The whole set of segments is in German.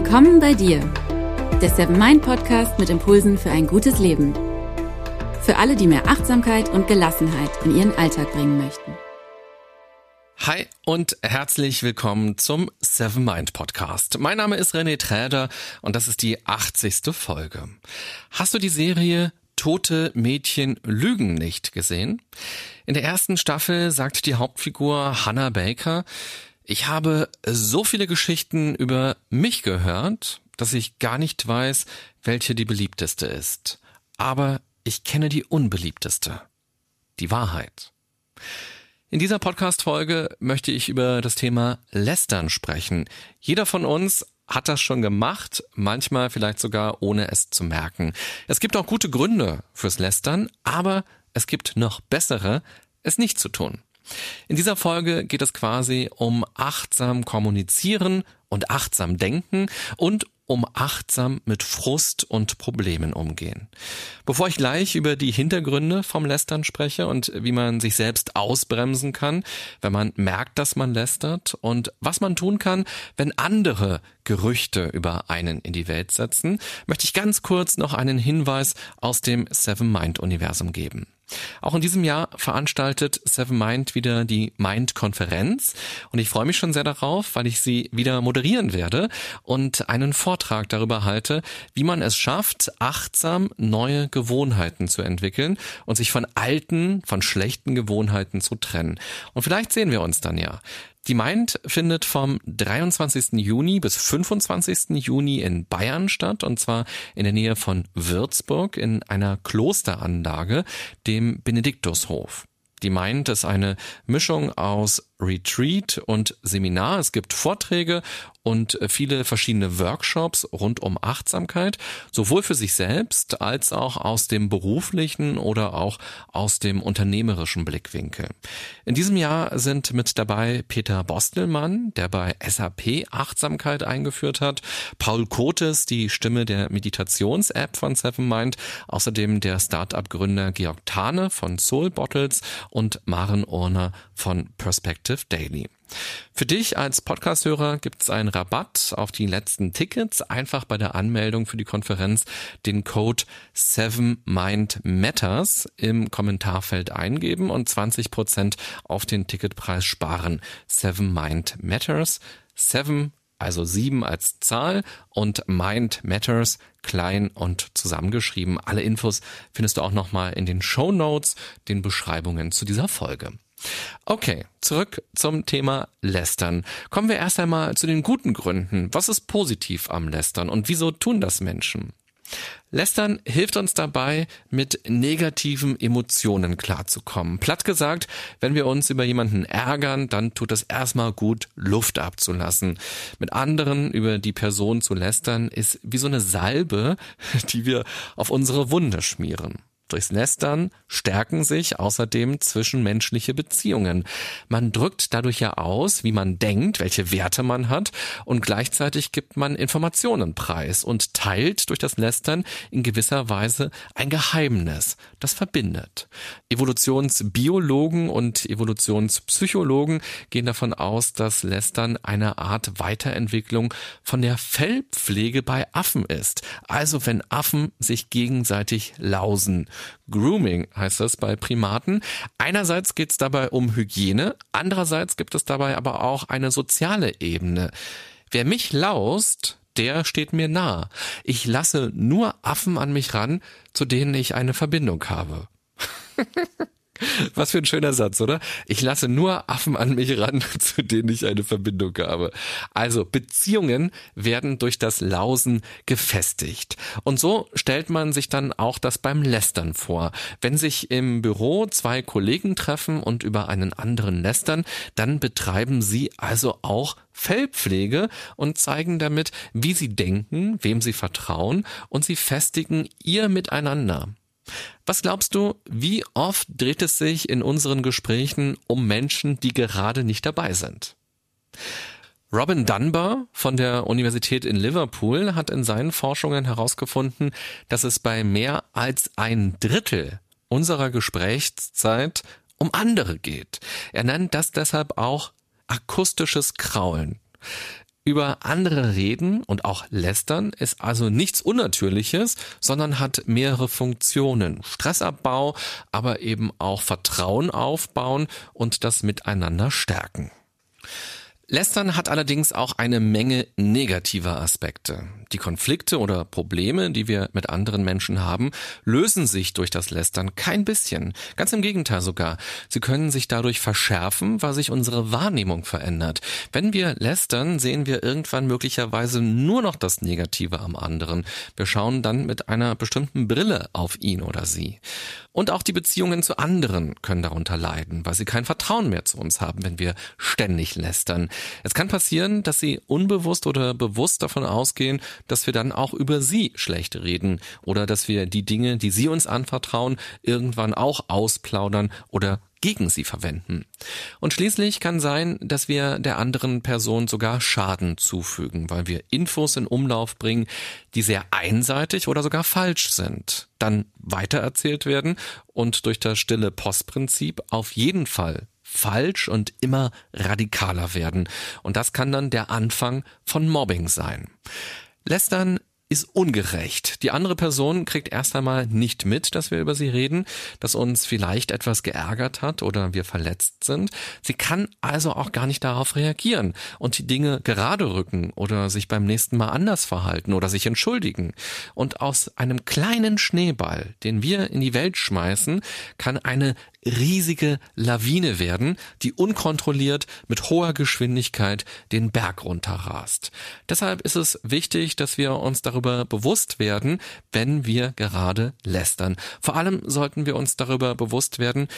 Willkommen bei dir, der Seven Mind Podcast mit Impulsen für ein gutes Leben. Für alle, die mehr Achtsamkeit und Gelassenheit in ihren Alltag bringen möchten. Hi und herzlich willkommen zum Seven Mind Podcast. Mein Name ist René Träder und das ist die 80. Folge. Hast du die Serie Tote Mädchen lügen nicht gesehen? In der ersten Staffel sagt die Hauptfigur Hannah Baker, ich habe so viele Geschichten über mich gehört, dass ich gar nicht weiß, welche die beliebteste ist. Aber ich kenne die unbeliebteste. Die Wahrheit. In dieser Podcast-Folge möchte ich über das Thema Lästern sprechen. Jeder von uns hat das schon gemacht, manchmal vielleicht sogar ohne es zu merken. Es gibt auch gute Gründe fürs Lästern, aber es gibt noch bessere, es nicht zu tun. In dieser Folge geht es quasi um achtsam kommunizieren und achtsam denken und um achtsam mit Frust und Problemen umgehen. Bevor ich gleich über die Hintergründe vom Lästern spreche und wie man sich selbst ausbremsen kann, wenn man merkt, dass man lästert und was man tun kann, wenn andere Gerüchte über einen in die Welt setzen, möchte ich ganz kurz noch einen Hinweis aus dem Seven Mind Universum geben. Auch in diesem Jahr veranstaltet Seven Mind wieder die Mind-Konferenz und ich freue mich schon sehr darauf, weil ich sie wieder moderieren werde und einen Vortrag darüber halte, wie man es schafft, achtsam neue Gewohnheiten zu entwickeln und sich von alten, von schlechten Gewohnheiten zu trennen. Und vielleicht sehen wir uns dann ja. Die Mind findet vom 23. Juni bis 25. Juni in Bayern statt, und zwar in der Nähe von Würzburg in einer Klosteranlage, dem Benediktushof. Die Mind ist eine Mischung aus Retreat und Seminar. Es gibt Vorträge und viele verschiedene Workshops rund um Achtsamkeit, sowohl für sich selbst als auch aus dem beruflichen oder auch aus dem unternehmerischen Blickwinkel. In diesem Jahr sind mit dabei Peter Bostelmann, der bei SAP Achtsamkeit eingeführt hat, Paul Kotes, die Stimme der Meditations-App von Seven Mind, außerdem der Start-up-Gründer Georg Tane von Soul Bottles und Maren Urner von Perspective Perspective Daily. Für dich als Podcast-Hörer gibt es einen Rabatt auf die letzten Tickets. Einfach bei der Anmeldung für die Konferenz den Code 7MindMatters im Kommentarfeld eingeben und 20% auf den Ticketpreis sparen. 7MindMatters. 7 also 7 als Zahl und Mind Matters klein und zusammengeschrieben. Alle Infos findest du auch nochmal in den Show Notes, den Beschreibungen zu dieser Folge. Okay, zurück zum Thema Lästern. Kommen wir erst einmal zu den guten Gründen. Was ist positiv am Lästern und wieso tun das Menschen? Lästern hilft uns dabei, mit negativen Emotionen klarzukommen. Platt gesagt, wenn wir uns über jemanden ärgern, dann tut es erstmal gut, Luft abzulassen. Mit anderen über die Person zu lästern ist wie so eine Salbe, die wir auf unsere Wunde schmieren. Durchs Lästern stärken sich außerdem zwischenmenschliche Beziehungen. Man drückt dadurch ja aus, wie man denkt, welche Werte man hat und gleichzeitig gibt man Informationen preis und teilt durch das Lästern in gewisser Weise ein Geheimnis, das verbindet. Evolutionsbiologen und Evolutionspsychologen gehen davon aus, dass Lästern eine Art Weiterentwicklung von der Fellpflege bei Affen ist. Also wenn Affen sich gegenseitig lausen. Grooming heißt das bei Primaten. Einerseits geht es dabei um Hygiene, andererseits gibt es dabei aber auch eine soziale Ebene. Wer mich laust, der steht mir nah. Ich lasse nur Affen an mich ran, zu denen ich eine Verbindung habe. Was für ein schöner Satz, oder? Ich lasse nur Affen an mich ran, zu denen ich eine Verbindung habe. Also Beziehungen werden durch das Lausen gefestigt. Und so stellt man sich dann auch das beim Lästern vor. Wenn sich im Büro zwei Kollegen treffen und über einen anderen lästern, dann betreiben sie also auch Fellpflege und zeigen damit, wie sie denken, wem sie vertrauen und sie festigen ihr Miteinander. Was glaubst du, wie oft dreht es sich in unseren Gesprächen um Menschen, die gerade nicht dabei sind? Robin Dunbar von der Universität in Liverpool hat in seinen Forschungen herausgefunden, dass es bei mehr als ein Drittel unserer Gesprächszeit um andere geht. Er nennt das deshalb auch akustisches Kraulen. Über andere reden und auch lästern ist also nichts Unnatürliches, sondern hat mehrere Funktionen. Stressabbau, aber eben auch Vertrauen aufbauen und das Miteinander stärken. Lästern hat allerdings auch eine Menge negativer Aspekte. Die Konflikte oder Probleme, die wir mit anderen Menschen haben, lösen sich durch das Lästern kein bisschen. Ganz im Gegenteil sogar. Sie können sich dadurch verschärfen, weil sich unsere Wahrnehmung verändert. Wenn wir lästern, sehen wir irgendwann möglicherweise nur noch das Negative am anderen. Wir schauen dann mit einer bestimmten Brille auf ihn oder sie. Und auch die Beziehungen zu anderen können darunter leiden, weil sie kein Vertrauen mehr zu uns haben, wenn wir ständig lästern. Es kann passieren, dass sie unbewusst oder bewusst davon ausgehen, dass wir dann auch über sie schlecht reden oder dass wir die Dinge, die sie uns anvertrauen, irgendwann auch ausplaudern oder gegen sie verwenden. Und schließlich kann sein, dass wir der anderen Person sogar Schaden zufügen, weil wir Infos in Umlauf bringen, die sehr einseitig oder sogar falsch sind, dann weitererzählt werden und durch das stille Postprinzip auf jeden Fall falsch und immer radikaler werden. Und das kann dann der Anfang von Mobbing sein. Lästern ist ungerecht. Die andere Person kriegt erst einmal nicht mit, dass wir über sie reden, dass uns vielleicht etwas geärgert hat oder wir verletzt sind. Sie kann also auch gar nicht darauf reagieren und die Dinge gerade rücken oder sich beim nächsten Mal anders verhalten oder sich entschuldigen. Und aus einem kleinen Schneeball, den wir in die Welt schmeißen, kann eine riesige Lawine werden, die unkontrolliert mit hoher Geschwindigkeit den Berg runterrast. Deshalb ist es wichtig, dass wir uns darüber bewusst werden, wenn wir gerade lästern. Vor allem sollten wir uns darüber bewusst werden,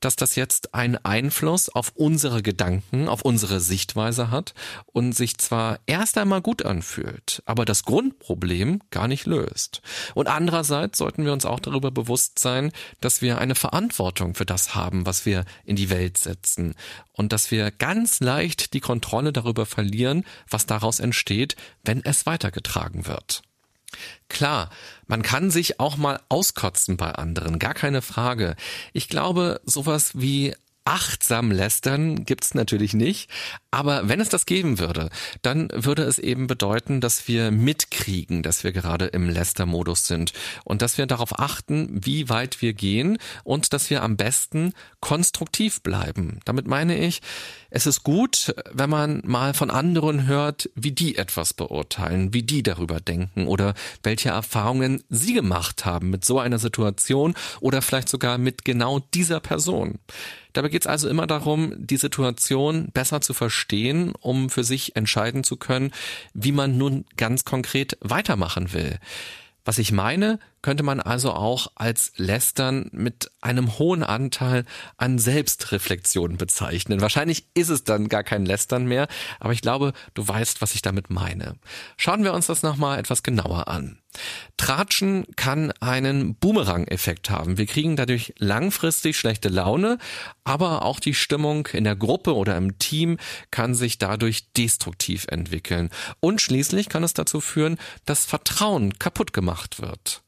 dass das jetzt einen Einfluss auf unsere Gedanken, auf unsere Sichtweise hat und sich zwar erst einmal gut anfühlt, aber das Grundproblem gar nicht löst. Und andererseits sollten wir uns auch darüber bewusst sein, dass wir eine Verantwortung für das haben, was wir in die Welt setzen und dass wir ganz leicht die Kontrolle darüber verlieren, was daraus entsteht, wenn es weitergetragen wird. Klar, man kann sich auch mal auskotzen bei anderen, gar keine Frage. Ich glaube, sowas wie achtsam lästern gibt's natürlich nicht, aber wenn es das geben würde, dann würde es eben bedeuten, dass wir mitkriegen, dass wir gerade im Lästermodus sind und dass wir darauf achten, wie weit wir gehen und dass wir am besten konstruktiv bleiben. Damit meine ich, es ist gut, wenn man mal von anderen hört, wie die etwas beurteilen, wie die darüber denken oder welche Erfahrungen sie gemacht haben mit so einer Situation oder vielleicht sogar mit genau dieser Person. Dabei geht es also immer darum, die Situation besser zu verstehen, um für sich entscheiden zu können, wie man nun ganz konkret weitermachen will. Was ich meine, könnte man also auch als Lästern mit einem hohen Anteil an Selbstreflexion bezeichnen. Wahrscheinlich ist es dann gar kein Lästern mehr, aber ich glaube, du weißt, was ich damit meine. Schauen wir uns das nochmal etwas genauer an. Tratschen kann einen Boomerang-Effekt haben. Wir kriegen dadurch langfristig schlechte Laune, aber auch die Stimmung in der Gruppe oder im Team kann sich dadurch destruktiv entwickeln. Und schließlich kann es dazu führen, dass Vertrauen kaputt gemacht wird.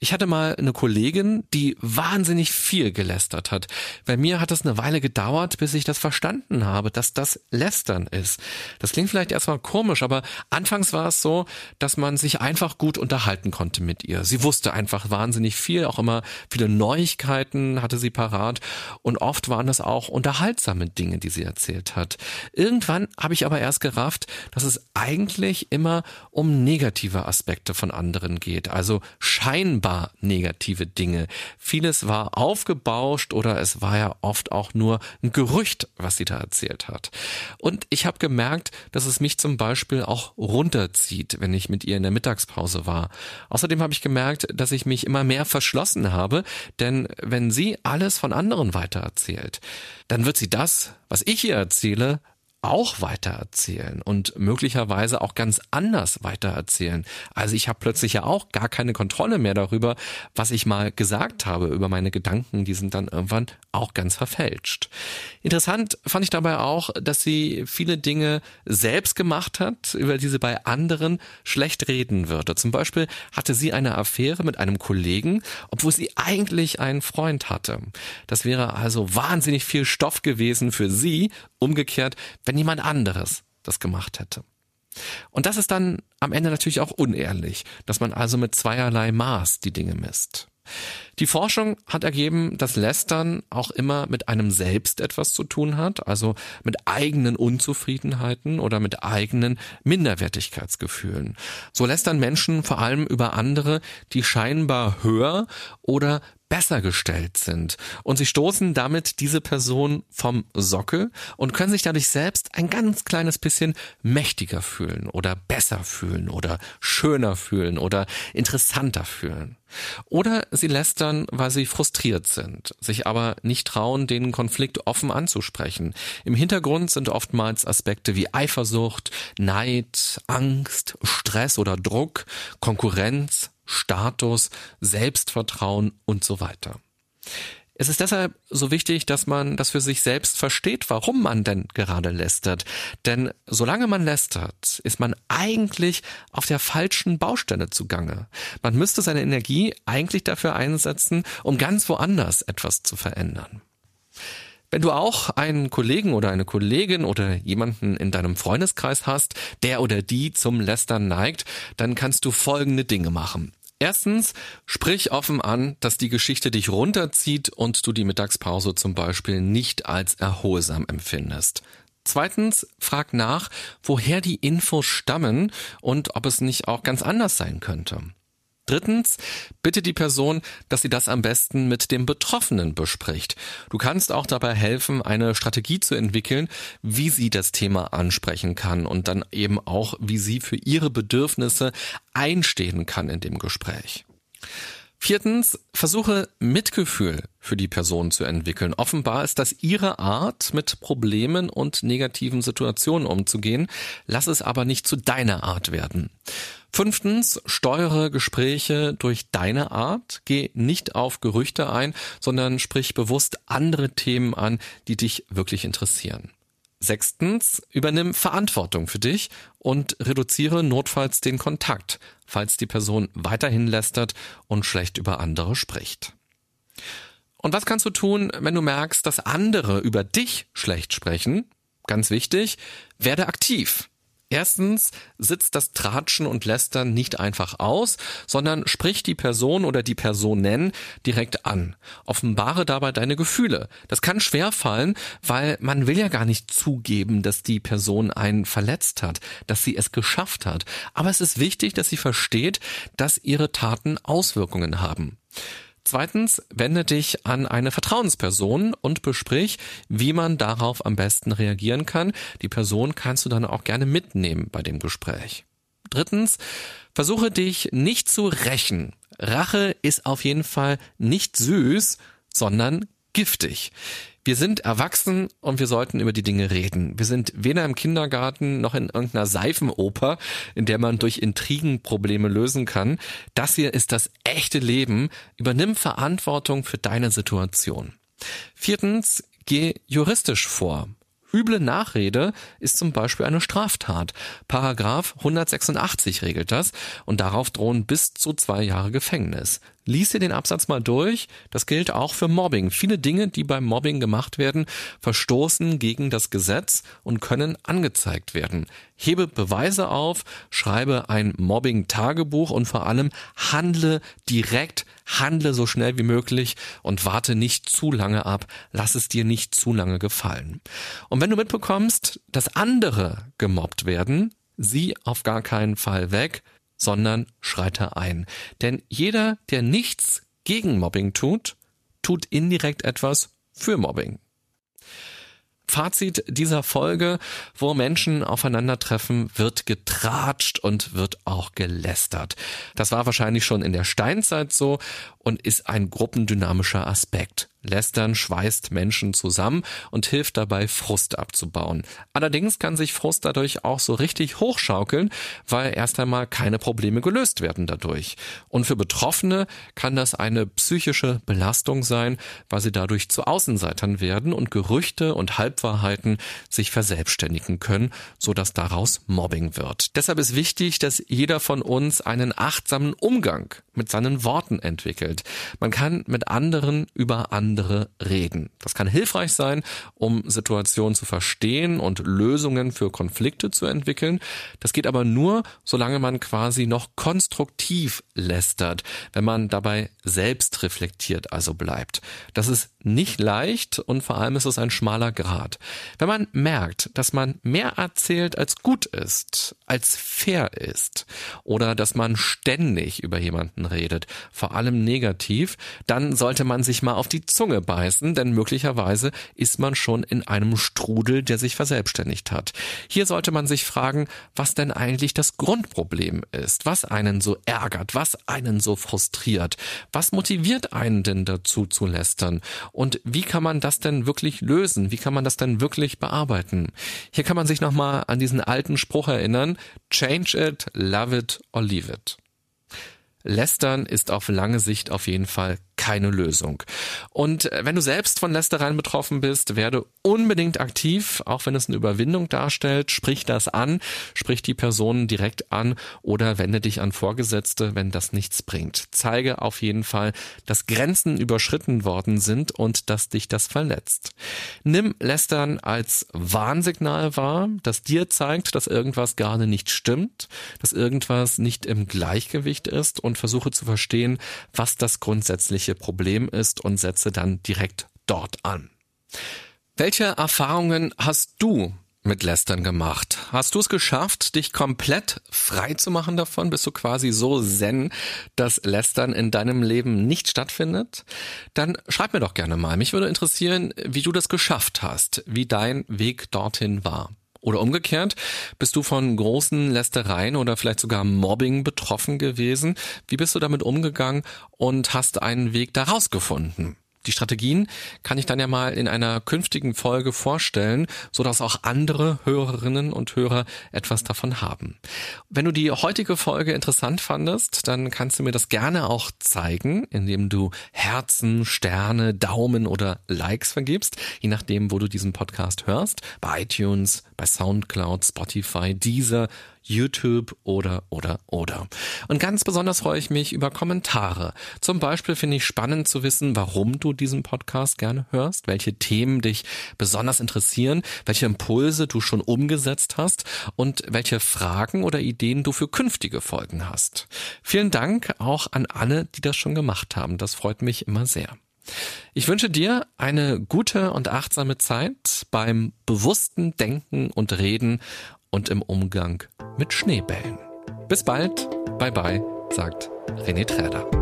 Ich hatte mal eine Kollegin, die wahnsinnig viel gelästert hat. Bei mir hat es eine Weile gedauert, bis ich das verstanden habe, dass das Lästern ist. Das klingt vielleicht erstmal komisch, aber anfangs war es so, dass man sich einfach gut unterhalten konnte mit ihr. Sie wusste einfach wahnsinnig viel, auch immer viele Neuigkeiten hatte sie parat und oft waren das auch unterhaltsame Dinge, die sie erzählt hat. Irgendwann habe ich aber erst gerafft, dass es eigentlich immer um negative Aspekte von anderen geht, also scheinbar scheinbar negative Dinge. Vieles war aufgebauscht oder es war ja oft auch nur ein Gerücht, was sie da erzählt hat. Und ich habe gemerkt, dass es mich zum Beispiel auch runterzieht, wenn ich mit ihr in der Mittagspause war. Außerdem habe ich gemerkt, dass ich mich immer mehr verschlossen habe, denn wenn sie alles von anderen weitererzählt, dann wird sie das, was ich ihr erzähle, auch weitererzählen und möglicherweise auch ganz anders weitererzählen. Also ich habe plötzlich ja auch gar keine Kontrolle mehr darüber, was ich mal gesagt habe, über meine Gedanken, die sind dann irgendwann auch ganz verfälscht. Interessant fand ich dabei auch, dass sie viele Dinge selbst gemacht hat, über die sie bei anderen schlecht reden würde. Zum Beispiel hatte sie eine Affäre mit einem Kollegen, obwohl sie eigentlich einen Freund hatte. Das wäre also wahnsinnig viel Stoff gewesen für sie, umgekehrt, wenn jemand anderes das gemacht hätte. Und das ist dann am Ende natürlich auch unehrlich, dass man also mit zweierlei Maß die Dinge misst. Die Forschung hat ergeben, dass Lästern auch immer mit einem selbst etwas zu tun hat, also mit eigenen Unzufriedenheiten oder mit eigenen Minderwertigkeitsgefühlen. So lästern Menschen vor allem über andere, die scheinbar höher oder besser gestellt sind. Und sie stoßen damit diese Person vom Sockel und können sich dadurch selbst ein ganz kleines bisschen mächtiger fühlen oder besser fühlen oder schöner fühlen oder interessanter fühlen. Oder sie lästern, weil sie frustriert sind, sich aber nicht trauen, den Konflikt offen anzusprechen. Im Hintergrund sind oftmals Aspekte wie Eifersucht, Neid, Angst, Stress oder Druck, Konkurrenz, Status, Selbstvertrauen und so weiter. Es ist deshalb so wichtig, dass man das für sich selbst versteht, warum man denn gerade lästert. Denn solange man lästert, ist man eigentlich auf der falschen Baustelle zugange. Man müsste seine Energie eigentlich dafür einsetzen, um ganz woanders etwas zu verändern. Wenn du auch einen Kollegen oder eine Kollegin oder jemanden in deinem Freundeskreis hast, der oder die zum Lästern neigt, dann kannst du folgende Dinge machen. Erstens, sprich offen an, dass die Geschichte dich runterzieht und du die Mittagspause zum Beispiel nicht als erholsam empfindest. Zweitens, frag nach, woher die Infos stammen und ob es nicht auch ganz anders sein könnte. Drittens, bitte die Person, dass sie das am besten mit dem Betroffenen bespricht. Du kannst auch dabei helfen, eine Strategie zu entwickeln, wie sie das Thema ansprechen kann und dann eben auch, wie sie für ihre Bedürfnisse einstehen kann in dem Gespräch. Viertens, versuche Mitgefühl für die Person zu entwickeln. Offenbar ist das ihre Art, mit Problemen und negativen Situationen umzugehen. Lass es aber nicht zu deiner Art werden. Fünftens, steuere Gespräche durch deine Art. Geh nicht auf Gerüchte ein, sondern sprich bewusst andere Themen an, die dich wirklich interessieren. Sechstens, übernimm Verantwortung für dich und reduziere notfalls den Kontakt, falls die Person weiterhin lästert und schlecht über andere spricht. Und was kannst du tun, wenn du merkst, dass andere über dich schlecht sprechen? Ganz wichtig, werde aktiv. Erstens sitzt das Tratschen und Lästern nicht einfach aus, sondern sprich die Person oder die Personen direkt an. Offenbare dabei deine Gefühle. Das kann schwer fallen, weil man will ja gar nicht zugeben, dass die Person einen verletzt hat, dass sie es geschafft hat. Aber es ist wichtig, dass sie versteht, dass ihre Taten Auswirkungen haben. Zweitens, wende dich an eine Vertrauensperson und besprich, wie man darauf am besten reagieren kann. Die Person kannst du dann auch gerne mitnehmen bei dem Gespräch. Drittens, versuche dich nicht zu rächen. Rache ist auf jeden Fall nicht süß, sondern giftig. Wir sind erwachsen und wir sollten über die Dinge reden. Wir sind weder im Kindergarten noch in irgendeiner Seifenoper, in der man durch Intrigen Probleme lösen kann. Das hier ist das echte Leben. Übernimm Verantwortung für deine Situation. Viertens, geh juristisch vor. Üble Nachrede ist zum Beispiel eine Straftat. Paragraph 186 regelt das und darauf drohen bis zu zwei Jahre Gefängnis. Lies dir den Absatz mal durch. Das gilt auch für Mobbing. Viele Dinge, die beim Mobbing gemacht werden, verstoßen gegen das Gesetz und können angezeigt werden. Hebe Beweise auf, schreibe ein Mobbing-Tagebuch und vor allem handle direkt, handle so schnell wie möglich und warte nicht zu lange ab. Lass es dir nicht zu lange gefallen. Und wenn du mitbekommst, dass andere gemobbt werden, sieh auf gar keinen Fall weg sondern schreite ein. Denn jeder, der nichts gegen Mobbing tut, tut indirekt etwas für Mobbing. Fazit dieser Folge, wo Menschen aufeinandertreffen, wird getratscht und wird auch gelästert. Das war wahrscheinlich schon in der Steinzeit so und ist ein gruppendynamischer Aspekt. Lästern schweißt Menschen zusammen und hilft dabei, Frust abzubauen. Allerdings kann sich Frust dadurch auch so richtig hochschaukeln, weil erst einmal keine Probleme gelöst werden dadurch. Und für Betroffene kann das eine psychische Belastung sein, weil sie dadurch zu Außenseitern werden und Gerüchte und Halbwahrheiten sich verselbstständigen können, so dass daraus Mobbing wird. Deshalb ist wichtig, dass jeder von uns einen achtsamen Umgang mit seinen Worten entwickelt. Man kann mit anderen über andere andere reden. Das kann hilfreich sein, um Situationen zu verstehen und Lösungen für Konflikte zu entwickeln. Das geht aber nur, solange man quasi noch konstruktiv lästert, wenn man dabei selbst reflektiert also bleibt. Das ist nicht leicht und vor allem ist es ein schmaler Grad. Wenn man merkt, dass man mehr erzählt als gut ist, als fair ist oder dass man ständig über jemanden redet, vor allem negativ, dann sollte man sich mal auf die Zunge beißen, denn möglicherweise ist man schon in einem Strudel, der sich verselbstständigt hat. Hier sollte man sich fragen, was denn eigentlich das Grundproblem ist, was einen so ärgert, was einen so frustriert, was motiviert einen denn dazu zu lästern und wie kann man das denn wirklich lösen, wie kann man das denn wirklich bearbeiten. Hier kann man sich nochmal an diesen alten Spruch erinnern, change it, love it or leave it. Lästern ist auf lange Sicht auf jeden Fall keine Lösung. Und äh, wenn du selbst von Lästereien betroffen bist, werde unbedingt aktiv, auch wenn es eine Überwindung darstellt. Sprich das an, sprich die Person direkt an oder wende dich an Vorgesetzte, wenn das nichts bringt. Zeige auf jeden Fall, dass Grenzen überschritten worden sind und dass dich das verletzt. Nimm Lästern als Warnsignal wahr, das dir zeigt, dass irgendwas gerade nicht stimmt, dass irgendwas nicht im Gleichgewicht ist und versuche zu verstehen, was das grundsätzliche eigentliche Problem ist und setze dann direkt dort an. Welche Erfahrungen hast du mit Lästern gemacht? Hast du es geschafft, dich komplett frei zu machen davon? Bist du quasi so zen, dass Lästern in deinem Leben nicht stattfindet? Dann schreib mir doch gerne mal. Mich würde interessieren, wie du das geschafft hast, wie dein Weg dorthin war. Oder umgekehrt, bist du von großen Lästereien oder vielleicht sogar Mobbing betroffen gewesen? Wie bist du damit umgegangen und hast einen Weg daraus gefunden? Die Strategien kann ich dann ja mal in einer künftigen Folge vorstellen, so dass auch andere Hörerinnen und Hörer etwas davon haben. Wenn du die heutige Folge interessant fandest, dann kannst du mir das gerne auch zeigen, indem du Herzen, Sterne, Daumen oder Likes vergibst, je nachdem, wo du diesen Podcast hörst, bei iTunes, bei SoundCloud, Spotify, Deezer, YouTube oder, oder, oder. Und ganz besonders freue ich mich über Kommentare. Zum Beispiel finde ich spannend zu wissen, warum du diesen Podcast gerne hörst, welche Themen dich besonders interessieren, welche Impulse du schon umgesetzt hast und welche Fragen oder Ideen du für künftige Folgen hast. Vielen Dank auch an alle, die das schon gemacht haben. Das freut mich immer sehr. Ich wünsche dir eine gute und achtsame Zeit beim bewussten Denken und Reden und im Umgang mit Schneebällen. Bis bald, bye bye, sagt René Träder.